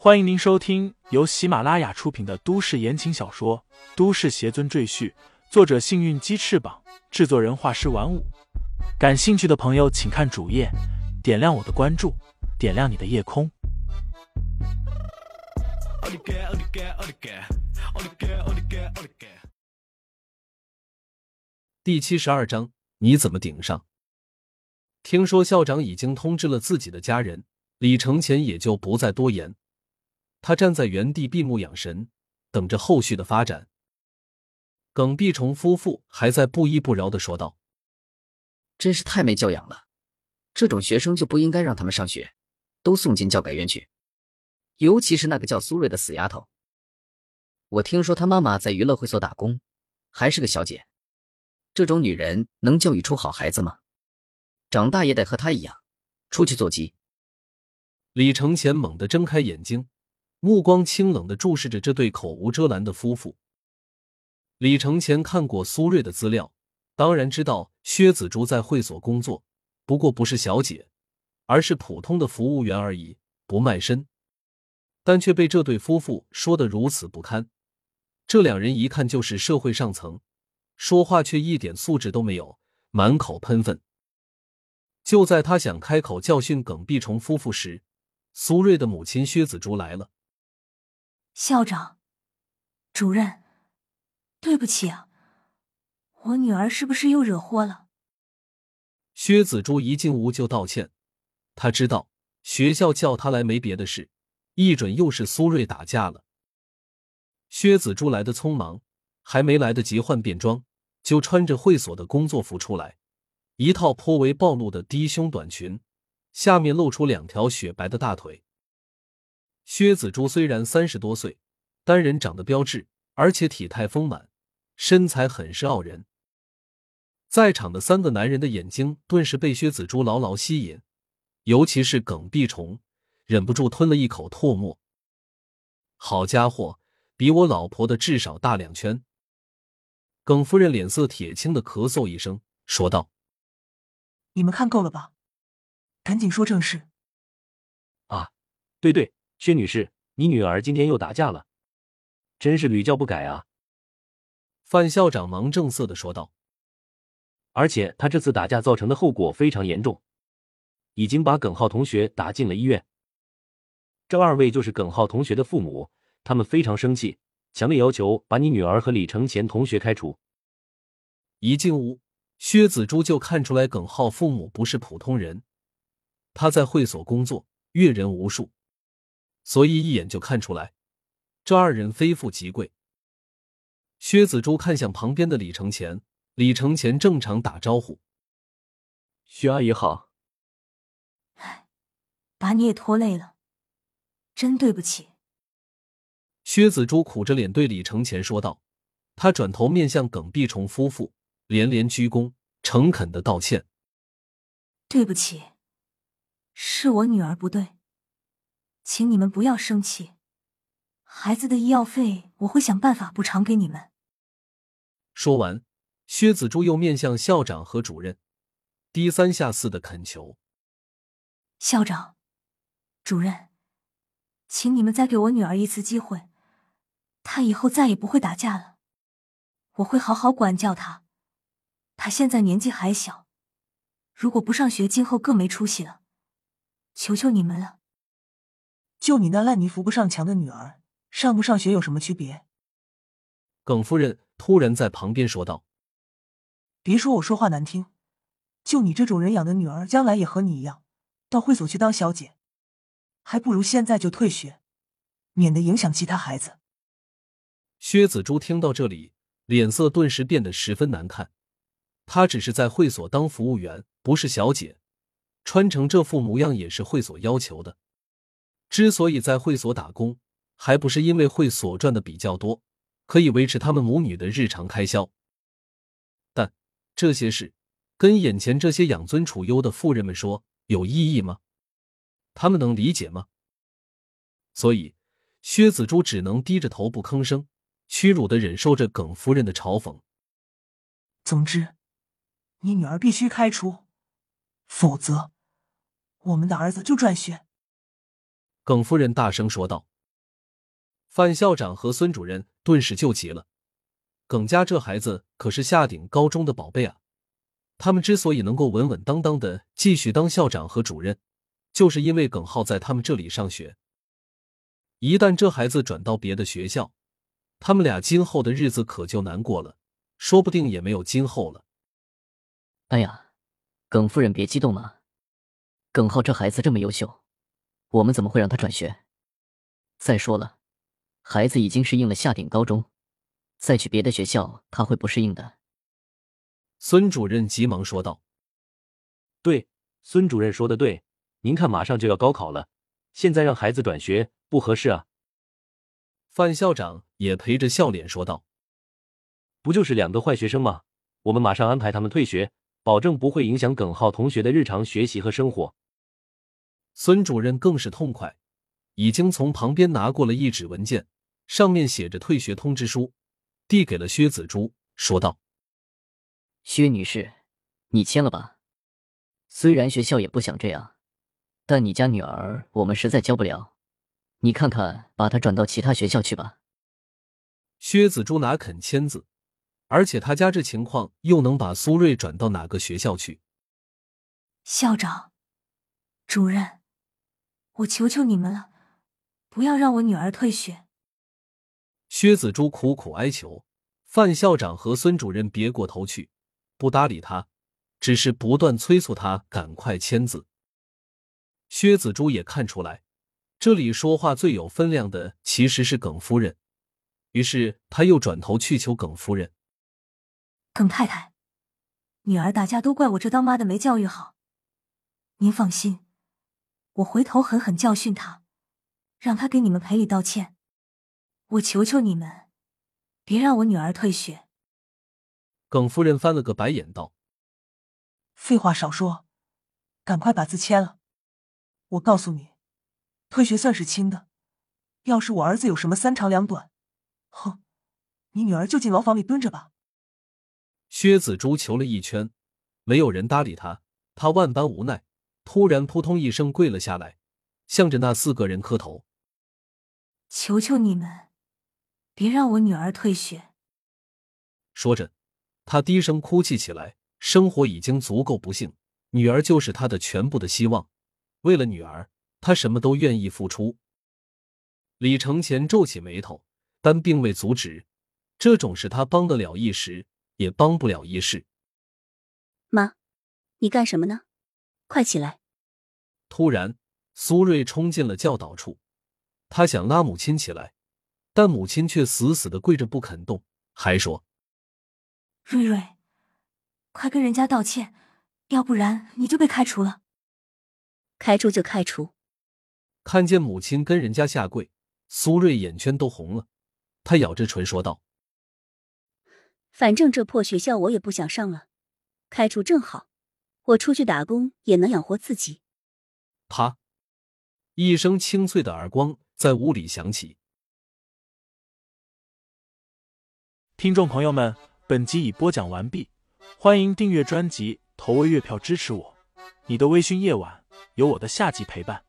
欢迎您收听由喜马拉雅出品的都市言情小说《都市邪尊赘婿》，作者：幸运鸡翅膀，制作人：画师玩五。感兴趣的朋友，请看主页，点亮我的关注，点亮你的夜空。第七十二章，你怎么顶上？听说校长已经通知了自己的家人，李承前也就不再多言。他站在原地闭目养神，等着后续的发展。耿碧虫夫妇还在不依不饶的说道：“真是太没教养了！这种学生就不应该让他们上学，都送进教改院去。尤其是那个叫苏瑞的死丫头。我听说她妈妈在娱乐会所打工，还是个小姐。这种女人能教育出好孩子吗？长大也得和她一样，出去做鸡。”李承前猛地睁开眼睛。目光清冷的注视着这对口无遮拦的夫妇。李承前看过苏瑞的资料，当然知道薛子竹在会所工作，不过不是小姐，而是普通的服务员而已，不卖身。但却被这对夫妇说的如此不堪。这两人一看就是社会上层，说话却一点素质都没有，满口喷粪。就在他想开口教训耿碧虫夫妇时，苏瑞的母亲薛子竹来了。校长，主任，对不起啊，我女儿是不是又惹祸了？薛子珠一进屋就道歉，他知道学校叫他来没别的事，一准又是苏瑞打架了。薛子珠来的匆忙，还没来得及换便装，就穿着会所的工作服出来，一套颇为暴露的低胸短裙，下面露出两条雪白的大腿。薛子珠虽然三十多岁，单人长得标致，而且体态丰满，身材很是傲人。在场的三个男人的眼睛顿时被薛子珠牢牢吸引，尤其是耿碧虫，忍不住吞了一口唾沫。好家伙，比我老婆的至少大两圈。耿夫人脸色铁青的咳嗽一声，说道：“你们看够了吧？赶紧说正事。”啊，对对。薛女士，你女儿今天又打架了，真是屡教不改啊！范校长忙正色的说道。而且他这次打架造成的后果非常严重，已经把耿浩同学打进了医院。这二位就是耿浩同学的父母，他们非常生气，强烈要求把你女儿和李承前同学开除。一进屋，薛子珠就看出来耿浩父母不是普通人，他在会所工作，阅人无数。所以一眼就看出来，这二人非富即贵。薛子珠看向旁边的李承前，李承前正常打招呼：“薛阿姨好。”“哎，把你也拖累了，真对不起。”薛子珠苦着脸对李承前说道。他转头面向耿碧虫夫妇，连连鞠躬，诚恳的道歉：“对不起，是我女儿不对。”请你们不要生气，孩子的医药费我会想办法补偿给你们。说完，薛子珠又面向校长和主任，低三下四的恳求：“校长、主任，请你们再给我女儿一次机会，她以后再也不会打架了。我会好好管教她。她现在年纪还小，如果不上学，今后更没出息了。求求你们了。”就你那烂泥扶不上墙的女儿，上不上学有什么区别？耿夫人突然在旁边说道：“别说我说话难听，就你这种人养的女儿，将来也和你一样，到会所去当小姐，还不如现在就退学，免得影响其他孩子。”薛子珠听到这里，脸色顿时变得十分难看。她只是在会所当服务员，不是小姐，穿成这副模样也是会所要求的。之所以在会所打工，还不是因为会所赚的比较多，可以维持他们母女的日常开销。但这些事跟眼前这些养尊处优的妇人们说有意义吗？他们能理解吗？所以薛子珠只能低着头不吭声，屈辱的忍受着耿夫人的嘲讽。总之，你女儿必须开除，否则我们的儿子就转学。耿夫人大声说道。范校长和孙主任顿时就急了。耿家这孩子可是下顶高中的宝贝啊！他们之所以能够稳稳当当的继续当校长和主任，就是因为耿浩在他们这里上学。一旦这孩子转到别的学校，他们俩今后的日子可就难过了，说不定也没有今后了。哎呀，耿夫人别激动嘛，耿浩这孩子这么优秀，我们怎么会让他转学？再说了，孩子已经适应了下顶高中。再去别的学校，他会不适应的。孙主任急忙说道：“对，孙主任说的对。您看，马上就要高考了，现在让孩子转学不合适啊。”范校长也陪着笑脸说道：“不就是两个坏学生吗？我们马上安排他们退学，保证不会影响耿浩同学的日常学习和生活。”孙主任更是痛快，已经从旁边拿过了一纸文件，上面写着退学通知书。递给了薛子珠，说道：“薛女士，你签了吧。虽然学校也不想这样，但你家女儿我们实在教不了，你看看，把她转到其他学校去吧。”薛子珠哪肯签字？而且他家这情况，又能把苏瑞转到哪个学校去？校长、主任，我求求你们了，不要让我女儿退学。薛子珠苦苦哀求，范校长和孙主任别过头去，不搭理他，只是不断催促他赶快签字。薛子珠也看出来，这里说话最有分量的其实是耿夫人，于是他又转头去求耿夫人：“耿太太，女儿大家都怪我这当妈的没教育好，您放心，我回头狠狠教训他，让他给你们赔礼道歉。”我求求你们，别让我女儿退学。耿夫人翻了个白眼，道：“废话少说，赶快把字签了。我告诉你，退学算是轻的。要是我儿子有什么三长两短，哼，你女儿就进牢房里蹲着吧。”薛子珠求了一圈，没有人搭理他，他万般无奈，突然扑通一声跪了下来，向着那四个人磕头：“求求你们！”别让我女儿退学！说着，他低声哭泣起来。生活已经足够不幸，女儿就是他的全部的希望。为了女儿，他什么都愿意付出。李承前皱起眉头，但并未阻止。这种事他帮得了一时，也帮不了一世。妈，你干什么呢？快起来！突然，苏瑞冲进了教导处，他想拉母亲起来。但母亲却死死的跪着不肯动，还说：“瑞瑞，快跟人家道歉，要不然你就被开除了。”开除就开除。看见母亲跟人家下跪，苏瑞眼圈都红了，他咬着唇说道：“反正这破学校我也不想上了，开除正好，我出去打工也能养活自己。”啪！一声清脆的耳光在屋里响起。听众朋友们，本集已播讲完毕，欢迎订阅专辑，投喂月票支持我。你的微醺夜晚，有我的下集陪伴。